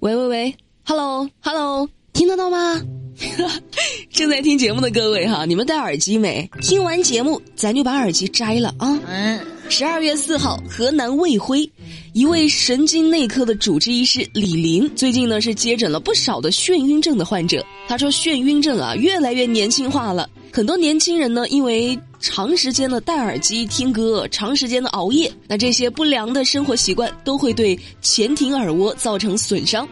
喂喂喂，Hello Hello，听得到吗？正在听节目的各位哈，你们戴耳机没？听完节目咱就把耳机摘了啊。嗯。十二月四号，河南卫辉，一位神经内科的主治医师李林，最近呢是接诊了不少的眩晕症的患者。他说，眩晕症啊越来越年轻化了，很多年轻人呢因为长时间的戴耳机听歌，长时间的熬夜，那这些不良的生活习惯都会对前庭耳蜗造成损伤。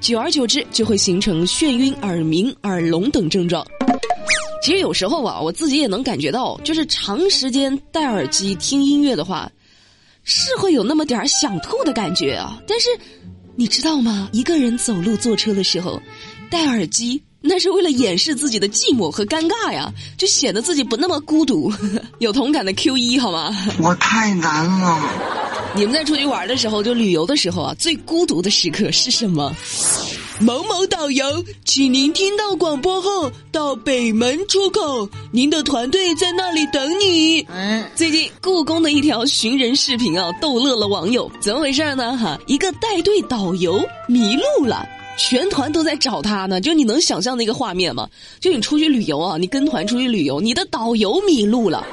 久而久之，就会形成眩晕、耳鸣、耳聋等症状。其实有时候啊，我自己也能感觉到，就是长时间戴耳机听音乐的话，是会有那么点儿想吐的感觉啊。但是，你知道吗？一个人走路、坐车的时候，戴耳机，那是为了掩饰自己的寂寞和尴尬呀，就显得自己不那么孤独。有同感的 Q 一好吗？我太难了。你们在出去玩的时候，就旅游的时候啊，最孤独的时刻是什么？某某导游，请您听到广播后到北门出口，您的团队在那里等你。嗯，最近故宫的一条寻人视频啊，逗乐了网友。怎么回事呢？哈，一个带队导游迷路了，全团都在找他呢。就你能想象那个画面吗？就你出去旅游啊，你跟团出去旅游，你的导游迷路了。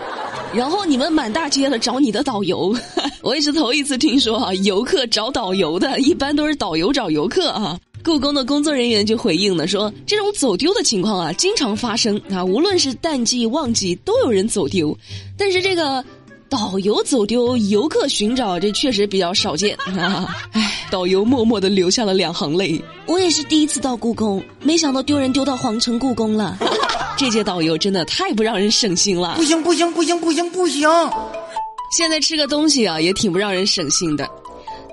然后你们满大街的找你的导游，我也是头一次听说啊，游客找导游的，一般都是导游找游客啊。故宫的工作人员就回应了，说这种走丢的情况啊，经常发生啊，无论是淡季旺季都有人走丢，但是这个导游走丢，游客寻找，这确实比较少见啊。唉，导游默默的流下了两行泪。我也是第一次到故宫，没想到丢人丢到皇城故宫了。这届导游真的太不让人省心了！不行不行不行不行不行！现在吃个东西啊，也挺不让人省心的。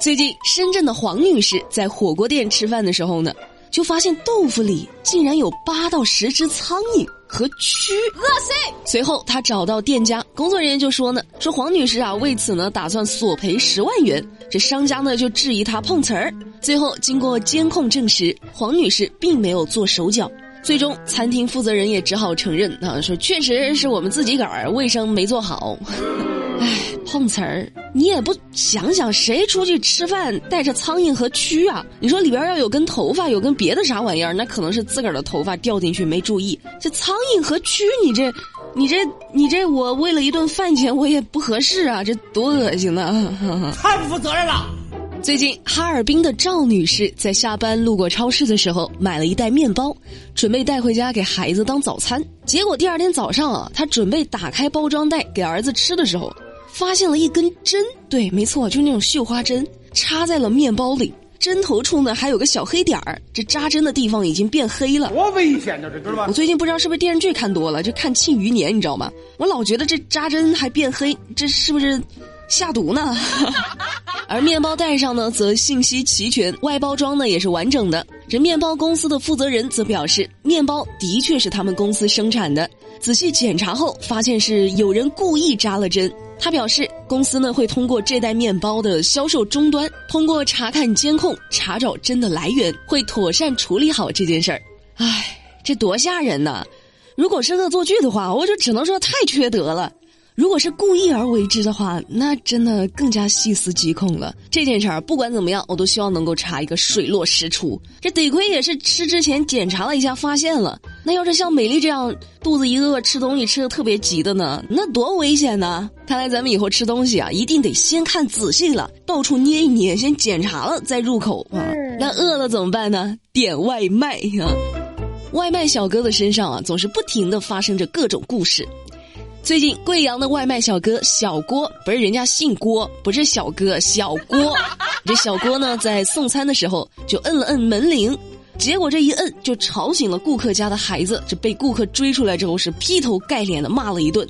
最近，深圳的黄女士在火锅店吃饭的时候呢，就发现豆腐里竟然有八到十只苍蝇和蛆，恶心！随后，她找到店家，工作人员就说呢，说黄女士啊，为此呢打算索赔十万元。这商家呢就质疑她碰瓷儿。最后，经过监控证实，黄女士并没有做手脚。最终，餐厅负责人也只好承认啊，说确实是我们自己个儿卫生没做好。唉，碰瓷儿，你也不想想，谁出去吃饭带着苍蝇和蛆啊？你说里边要有根头发，有根别的啥玩意儿，那可能是自个儿的头发掉进去没注意。这苍蝇和蛆，你这，你这，你这，我为了一顿饭钱，我也不合适啊，这多恶心呐！太不负责任了。最近，哈尔滨的赵女士在下班路过超市的时候，买了一袋面包，准备带回家给孩子当早餐。结果第二天早上啊，她准备打开包装袋给儿子吃的时候，发现了一根针。对，没错，就是那种绣花针，插在了面包里。针头处呢还有个小黑点儿，这扎针的地方已经变黑了。多危险呢，这知道吧？我最近不知道是不是电视剧看多了，就看《庆余年》，你知道吗？我老觉得这扎针还变黑，这是不是下毒呢？而面包袋上呢，则信息齐全，外包装呢也是完整的。这面包公司的负责人则表示，面包的确是他们公司生产的。仔细检查后，发现是有人故意扎了针。他表示，公司呢会通过这袋面包的销售终端，通过查看监控，查找真的来源，会妥善处理好这件事儿。唉，这多吓人呐！如果是恶作剧的话，我就只能说太缺德了。如果是故意而为之的话，那真的更加细思极恐了。这件事儿不管怎么样，我都希望能够查一个水落石出。这得亏也是吃之前检查了一下，发现了。那要是像美丽这样肚子一饿吃东西吃的特别急的呢？那多危险呢！看来咱们以后吃东西啊，一定得先看仔细了，到处捏一捏，先检查了再入口啊。那饿了怎么办呢？点外卖啊！外卖小哥的身上啊，总是不停的发生着各种故事。最近，贵阳的外卖小哥小郭，不是人家姓郭，不是小哥，小郭。这小郭呢，在送餐的时候就摁了摁门铃，结果这一摁就吵醒了顾客家的孩子。这被顾客追出来之后，是劈头盖脸的骂了一顿。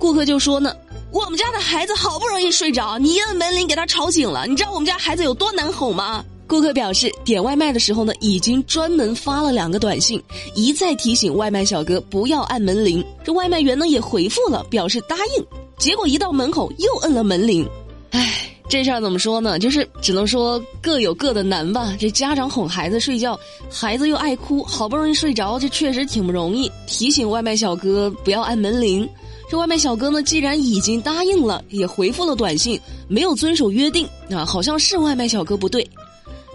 顾客就说呢：“我们家的孩子好不容易睡着，你一摁门铃给他吵醒了，你知道我们家孩子有多难哄吗？”顾客表示，点外卖的时候呢，已经专门发了两个短信，一再提醒外卖小哥不要按门铃。这外卖员呢也回复了，表示答应。结果一到门口又摁了门铃。唉，这事儿怎么说呢？就是只能说各有各的难吧。这家长哄孩子睡觉，孩子又爱哭，好不容易睡着，这确实挺不容易。提醒外卖小哥不要按门铃。这外卖小哥呢，既然已经答应了，也回复了短信，没有遵守约定，啊，好像是外卖小哥不对。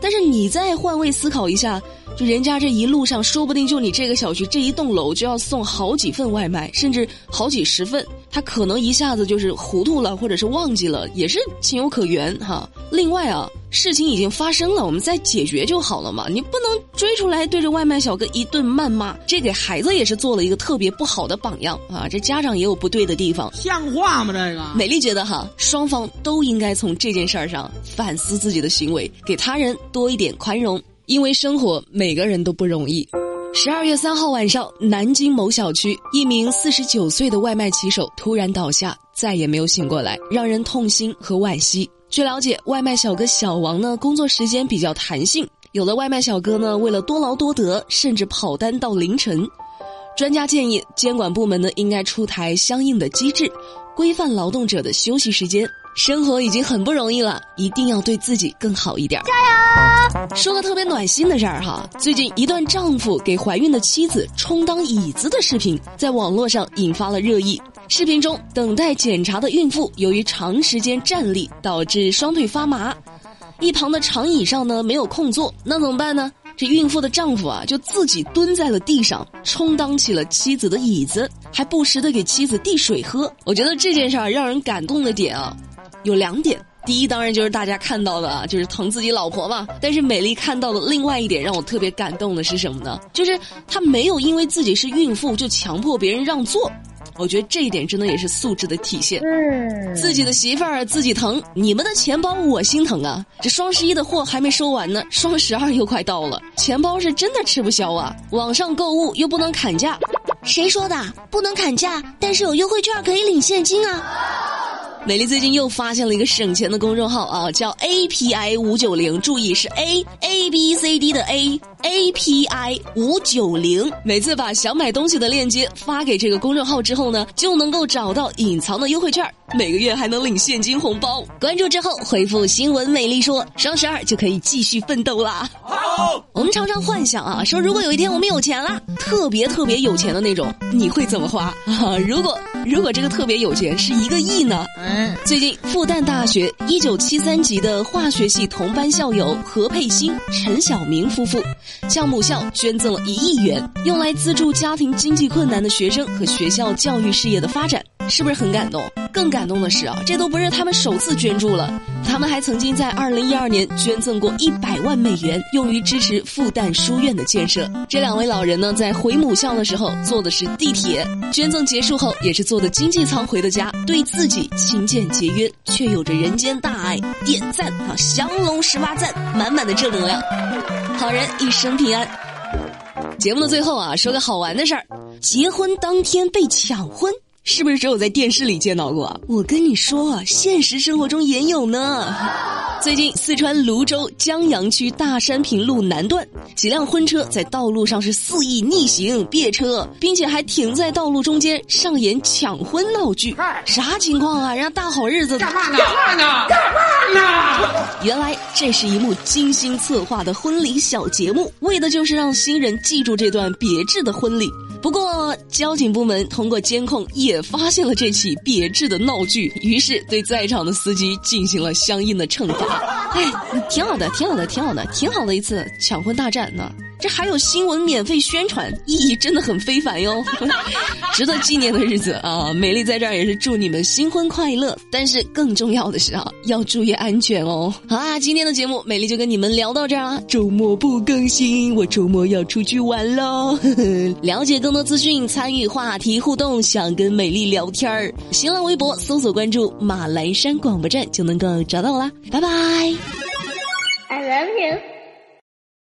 但是你再换位思考一下，就人家这一路上，说不定就你这个小区这一栋楼就要送好几份外卖，甚至好几十份，他可能一下子就是糊涂了，或者是忘记了，也是情有可原哈。另外啊。事情已经发生了，我们再解决就好了嘛。你不能追出来对着外卖小哥一顿谩骂，这给孩子也是做了一个特别不好的榜样啊！这家长也有不对的地方，像话吗？这个美丽觉得哈，双方都应该从这件事儿上反思自己的行为，给他人多一点宽容，因为生活每个人都不容易。十二月三号晚上，南京某小区一名四十九岁的外卖骑手突然倒下，再也没有醒过来，让人痛心和惋惜。据了解，外卖小哥小王呢，工作时间比较弹性。有的外卖小哥呢，为了多劳多得，甚至跑单到凌晨。专家建议，监管部门呢，应该出台相应的机制，规范劳动者的休息时间。生活已经很不容易了，一定要对自己更好一点。加油！说个特别暖心的事儿哈，最近一段丈夫给怀孕的妻子充当椅子的视频，在网络上引发了热议。视频中，等待检查的孕妇由于长时间站立，导致双腿发麻，一旁的长椅上呢没有空座，那怎么办呢？这孕妇的丈夫啊，就自己蹲在了地上，充当起了妻子的椅子，还不时的给妻子递水喝。我觉得这件事儿让人感动的点啊，有两点。第一，当然就是大家看到的啊，就是疼自己老婆嘛。但是美丽看到的另外一点让我特别感动的是什么呢？就是她没有因为自己是孕妇就强迫别人让座。我觉得这一点真的也是素质的体现。嗯，自己的媳妇儿自己疼，你们的钱包我心疼啊！这双十一的货还没收完呢，双十二又快到了，钱包是真的吃不消啊！网上购物又不能砍价，谁说的？不能砍价，但是有优惠券可以领现金啊！美丽最近又发现了一个省钱的公众号啊，叫 A P I 五九零，注意是 A A B C D 的 A A P I 五九零。每次把想买东西的链接发给这个公众号之后呢，就能够找到隐藏的优惠券，每个月还能领现金红包。关注之后回复新闻，美丽说双十二就可以继续奋斗啦。好，我们常常幻想啊，说如果有一天我们有钱了，特别特别有钱的那种，你会怎么花啊？如果如果这个特别有钱是一个亿呢？嗯最近，复旦大学一九七三级的化学系同班校友何佩欣、陈晓明夫妇，向母校捐赠了一亿元，用来资助家庭经济困难的学生和学校教育事业的发展。是不是很感动？更感动的是啊，这都不是他们首次捐助了，他们还曾经在二零一二年捐赠过一百万美元，用于支持复旦书院的建设。这两位老人呢，在回母校的时候坐的是地铁，捐赠结束后也是坐的经济舱回的家，对自己勤俭节约，却有着人间大爱。点赞啊，降龙十八赞，满满的正能量，好人一生平安。节目的最后啊，说个好玩的事儿，结婚当天被抢婚。是不是只有在电视里见到过？我跟你说，现实生活中也有呢。最近，四川泸州江阳区大山坪路南段，几辆婚车在道路上是肆意逆行、别车，并且还停在道路中间上演抢婚闹剧。啥情况啊？人家大好日子 干嘛呢？干嘛呢？干嘛呢？原来这是一幕精心策划的婚礼小节目，为的就是让新人记住这段别致的婚礼。不过，交警部门通过监控也发现了这起别致的闹剧，于是对在场的司机进行了相应的惩罚。哎，挺好的，挺好的，挺好的，挺好的一次抢婚大战呢。还有新闻免费宣传，意义真的很非凡哟，值得纪念的日子啊！美丽在这儿也是祝你们新婚快乐，但是更重要的是啊，要注意安全哦。好啦，今天的节目美丽就跟你们聊到这儿啦。周末不更新，我周末要出去玩喽。了解更多资讯，参与话题互动，想跟美丽聊天儿，新浪微博搜索关注马栏山广播站就能够找到我啦。拜拜。I love you.